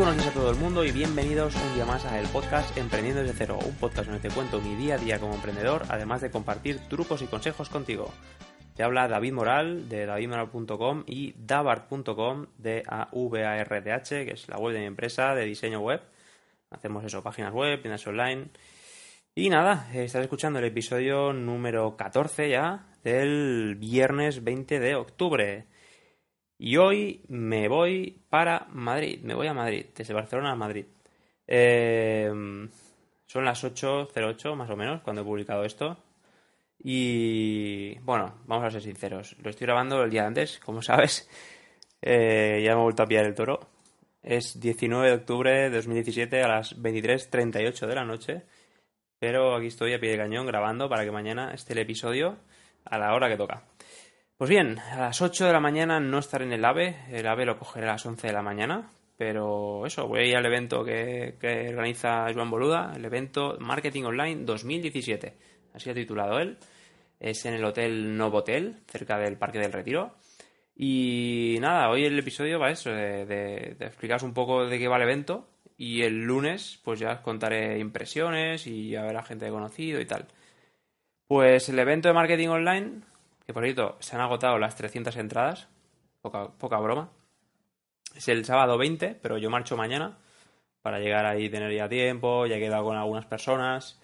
buenos días a todo el mundo y bienvenidos un día más al podcast Emprendiendo desde cero, un podcast donde te cuento mi día a día como emprendedor, además de compartir trucos y consejos contigo. Te habla David Moral de davidmoral.com y davart.com de AVARDH, que es la web de mi empresa de diseño web. Hacemos eso, páginas web, tiendas online. Y nada, estás escuchando el episodio número 14 ya del viernes 20 de octubre. Y hoy me voy para Madrid, me voy a Madrid, desde Barcelona a Madrid. Eh, son las 8.08 más o menos cuando he publicado esto. Y bueno, vamos a ser sinceros, lo estoy grabando el día antes, como sabes. Eh, ya me he vuelto a pillar el toro. Es 19 de octubre de 2017 a las 23.38 de la noche. Pero aquí estoy a pie de cañón grabando para que mañana esté el episodio a la hora que toca. Pues bien, a las 8 de la mañana no estaré en el AVE, el AVE lo cogeré a las 11 de la mañana, pero eso, voy a ir al evento que, organiza Joan Boluda, el evento Marketing Online 2017, así ha titulado él, es en el Hotel Novotel, cerca del Parque del Retiro. Y nada, hoy el episodio va eso, de, explicaros un poco de qué va el evento, y el lunes pues ya os contaré impresiones y a ver a gente conocido y tal. Pues el evento de marketing online, que por cierto se han agotado las 300 entradas, poca, poca broma. Es el sábado 20, pero yo marcho mañana para llegar ahí y tener ya tiempo. Ya he quedado con algunas personas.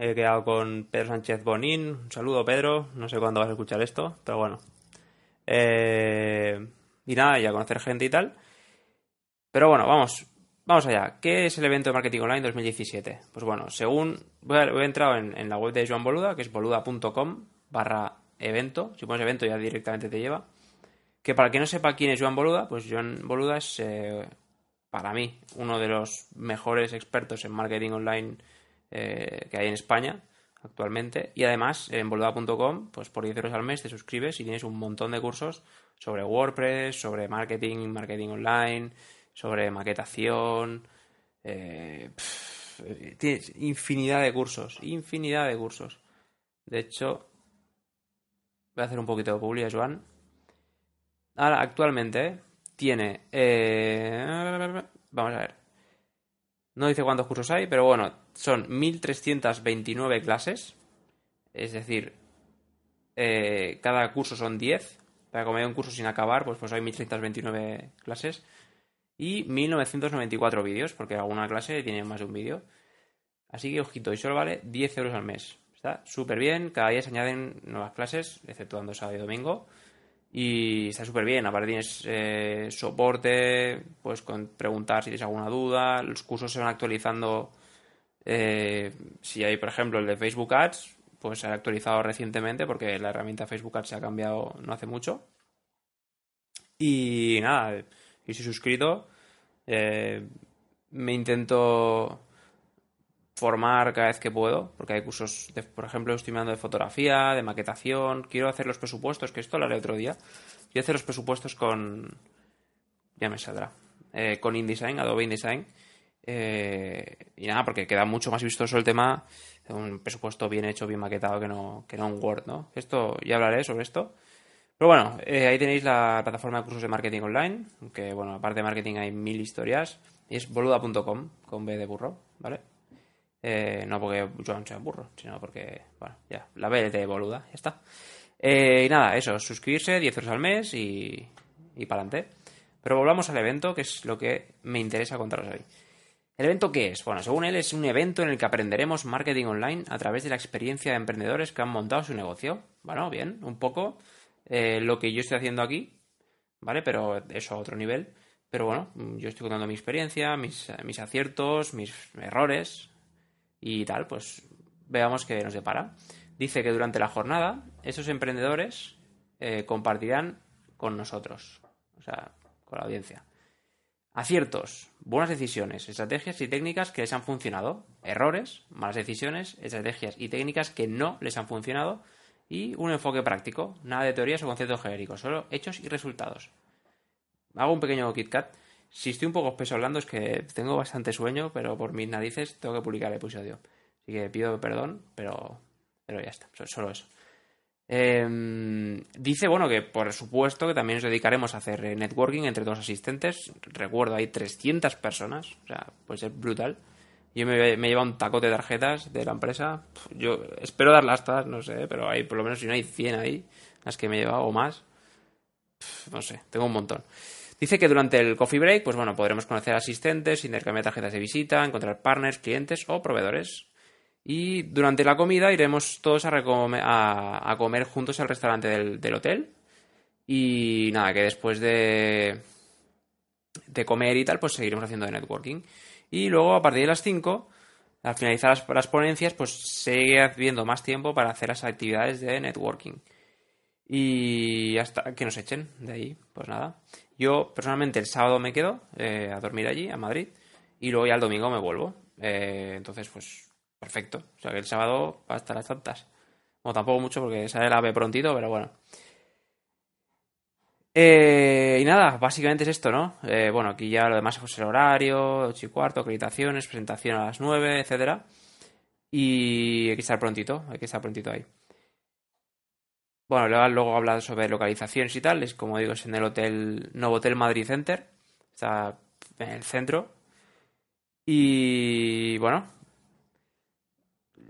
He quedado con Pedro Sánchez Bonín. Un saludo, Pedro. No sé cuándo vas a escuchar esto, pero bueno. Eh, y nada, ya conocer gente y tal. Pero bueno, vamos. Vamos allá. ¿Qué es el evento de Marketing Online 2017? Pues bueno, según... Voy a, he entrado en, la web de Joan Boluda, que es boluda.com barra evento. Si pones evento ya directamente te lleva. Que para quien no sepa quién es Joan Boluda, pues Joan Boluda es, eh, para mí, uno de los mejores expertos en marketing online eh, que hay en España actualmente. Y además, en boluda.com, pues por 10 euros al mes te suscribes y tienes un montón de cursos sobre WordPress, sobre marketing, marketing online sobre maquetación. Eh, tienes infinidad de cursos, infinidad de cursos. De hecho, voy a hacer un poquito de publicidad, Joan. Ahora, actualmente tiene. Eh, vamos a ver. No dice cuántos cursos hay, pero bueno, son 1329 clases. Es decir, eh, cada curso son 10. Para comer un curso sin acabar, pues, pues hay 1329 clases y 1994 vídeos, porque alguna clase tiene más de un vídeo. Así que, ojito, y solo vale 10 euros al mes. Está súper bien, cada día se añaden nuevas clases, exceptuando sábado y domingo. Y está súper bien, aparte tienes eh, soporte, puedes preguntar si tienes alguna duda, los cursos se van actualizando. Eh, si hay, por ejemplo, el de Facebook Ads, pues se ha actualizado recientemente porque la herramienta Facebook Ads se ha cambiado no hace mucho. Y nada, y si suscrito, eh, me intento formar cada vez que puedo, porque hay cursos, de, por ejemplo, estoy mirando de fotografía, de maquetación, quiero hacer los presupuestos, que esto lo haré otro día, quiero hacer los presupuestos con, ya me saldrá, eh, con InDesign, Adobe InDesign, eh, y nada, porque queda mucho más vistoso el tema un presupuesto bien hecho, bien maquetado, que no, que no un Word, ¿no? Esto, ya hablaré sobre esto. Pero bueno, eh, ahí tenéis la plataforma de cursos de marketing online, que bueno, aparte de marketing hay mil historias, y es boluda.com, con B de burro, ¿vale? Eh, no porque Joan sea burro, sino porque, bueno, ya, la B de boluda, ya está. Eh, y nada, eso, suscribirse, 10 euros al mes y, y para adelante. Pero volvamos al evento, que es lo que me interesa contaros hoy. ¿El evento qué es? Bueno, según él es un evento en el que aprenderemos marketing online a través de la experiencia de emprendedores que han montado su negocio. Bueno, bien, un poco eh, lo que yo estoy haciendo aquí, ¿vale? Pero eso a otro nivel. Pero bueno, yo estoy contando mi experiencia, mis, mis aciertos, mis errores y tal, pues veamos qué nos depara. Dice que durante la jornada esos emprendedores eh, compartirán con nosotros, o sea, con la audiencia. Aciertos, buenas decisiones, estrategias y técnicas que les han funcionado. Errores, malas decisiones, estrategias y técnicas que no les han funcionado y un enfoque práctico, nada de teorías o conceptos genéricos, solo hechos y resultados. Hago un pequeño KitKat. Si estoy un poco espeso hablando es que tengo bastante sueño, pero por mis narices tengo que publicar el episodio. Así que pido perdón, pero, pero ya está, solo eso. Em, dice, bueno, que por supuesto que también nos dedicaremos a hacer networking entre dos asistentes. Recuerdo, hay 300 personas, o sea, pues es brutal. Yo me, me lleva un taco de tarjetas de la empresa. Yo espero darlas todas, no sé, pero hay por lo menos si no hay 100 ahí, las que me he llevado o más. No sé, tengo un montón. Dice que durante el coffee break, pues bueno, podremos conocer asistentes, intercambiar tarjetas de visita, encontrar partners, clientes o proveedores. Y durante la comida iremos todos a, comer juntos al restaurante del, hotel. Y nada, que después de, de comer y tal, pues seguiremos haciendo de networking. Y luego, a partir de las 5, al finalizar las, las, ponencias, pues sigue habiendo más tiempo para hacer las actividades de networking. Y hasta que nos echen de ahí, pues nada. Yo personalmente el sábado me quedo eh, a dormir allí, a Madrid, y luego ya el domingo me vuelvo. Eh, entonces, pues perfecto. O sea que el sábado va a estar las tantas. O tampoco mucho porque sale la ave prontito, pero bueno. Eh, y nada, básicamente es esto, ¿no? bueno, aquí ya lo demás es pues, el horario, 8 y cuarto, acreditaciones, presentación a las 9, etcétera. Y hay que estar prontito, hay que estar prontito ahí. Bueno, luego habla sobre localizaciones y tal. Es como digo, es en el hotel Novotel Madrid Center. Está en el centro. Y bueno,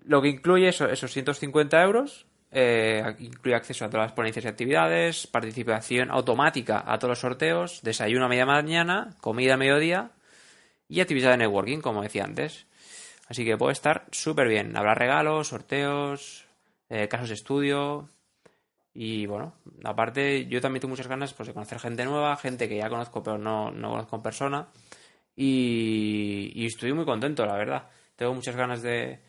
lo que incluye eso, esos 150 euros. Eh, incluye acceso a todas las ponencias y actividades, participación automática a todos los sorteos, desayuno a media mañana, comida a mediodía y actividad de networking, como decía antes. Así que puede estar súper bien. Habrá regalos, sorteos, eh, casos de estudio, y bueno, aparte yo también tengo muchas ganas pues, de conocer gente nueva, gente que ya conozco pero no, no conozco en persona. Y, estoy muy contento, la verdad. Tengo muchas ganas de,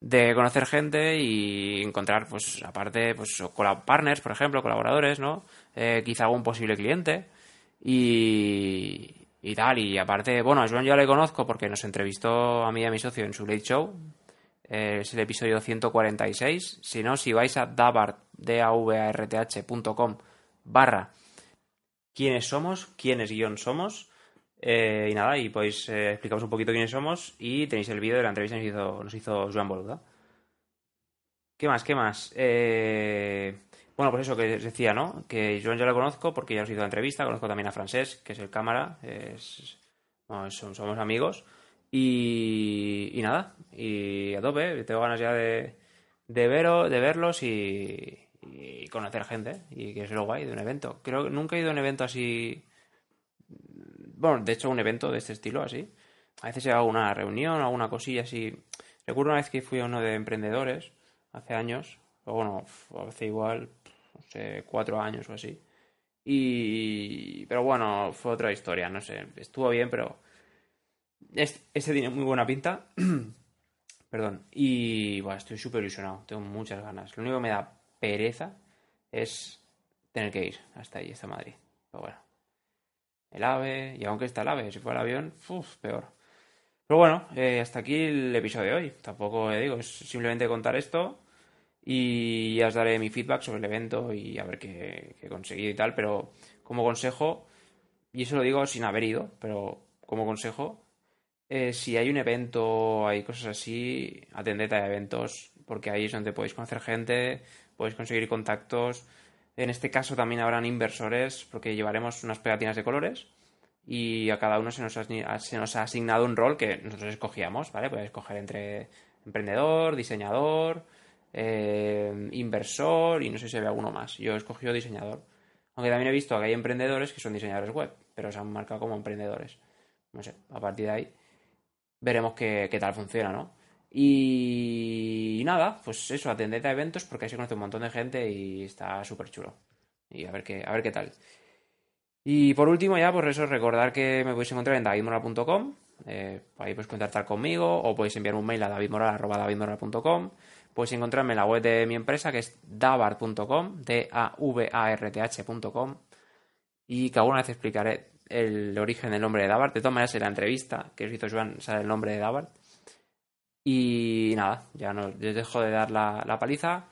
de conocer gente y encontrar, pues, aparte, pues, partners, por ejemplo, colaboradores, ¿no? Eh, quizá algún posible cliente. Y, y tal. Y aparte, bueno, a Joan ya le conozco porque nos entrevistó a mí y a mi socio en su late show. Eh, es el episodio 146. Si no, si vais a Davart, davarth.com barra quiénes somos, quiénes guion somos. Eh, y nada, y podéis eh, explicaros un poquito quiénes somos y tenéis el vídeo de la entrevista que nos hizo, nos hizo Joan Boluda. ¿Qué más? ¿Qué más? bueno, pues eso que os decía, ¿no? Que Joan ya lo conozco porque ya os hizo la entrevista, conozco también a Francés, que es el cámara, es, somos amigos. Y, nada, y a tope, tengo ganas ya de, de, de verlos y, conocer gente y que es lo guay de un evento. Creo que nunca he ido a un evento así. Bueno, de hecho, un evento de este estilo así. A veces he a una reunión, alguna cosilla así. Recuerdo una vez que fui a uno de emprendedores, hace años, o bueno, hace igual, no sé, cuatro años o así. Y. Pero bueno, fue otra historia, no sé. Estuvo bien, pero ese tiene muy buena pinta. Perdón. Y bueno, estoy súper ilusionado. Tengo muchas ganas. Lo único que me da pereza es tener que ir hasta ahí, hasta Madrid. Pero bueno. El AVE, y aunque está el AVE, si fuera el avión, uff, peor. Pero bueno, eh, hasta aquí el episodio de hoy. Tampoco digo, es simplemente contar esto y ya os daré mi feedback sobre el evento y a ver qué he conseguido y tal. Pero como consejo, y eso lo digo sin haber ido, pero como consejo, eh, si hay un evento, hay cosas así, atended a eventos, porque ahí es donde podéis conocer gente, podéis conseguir contactos. En este caso también habrán inversores, porque llevaremos unas pegatinas de colores y a cada uno se nos ha, se nos ha asignado un rol que nosotros escogíamos, ¿vale? Podéis escoger entre emprendedor, diseñador, eh, inversor y no sé si había alguno más. Yo he escogido diseñador. Aunque también he visto que hay emprendedores que son diseñadores web, pero se han marcado como emprendedores. No sé, a partir de ahí veremos qué, tal funciona, ¿no? Y, nada, pues eso, atended a eventos porque ahí se conoce un montón de gente y está súper chulo. Y a ver qué, a ver qué tal. Y por último, ya, por eso, recordar que me podéis encontrar en davidmoral.com. Eh, ahí podéis contactar conmigo o podéis enviar un mail a davidmoral.com. Podéis encontrarme en la web de mi empresa que es davart.com, D-A-V-A-R-T-H.com. Y que alguna vez explicaré el origen del nombre de Davart. De todas maneras, en la entrevista que os hizo Joan sale el nombre de Davart. Y nada, ya nos dejo de dar la, paliza.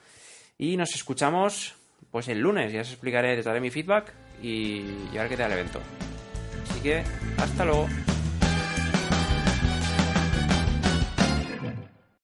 Y nos escuchamos pues el lunes. Ya os explicaré, les daré mi feedback y, y a ver qué tal el evento. Así que, hasta luego.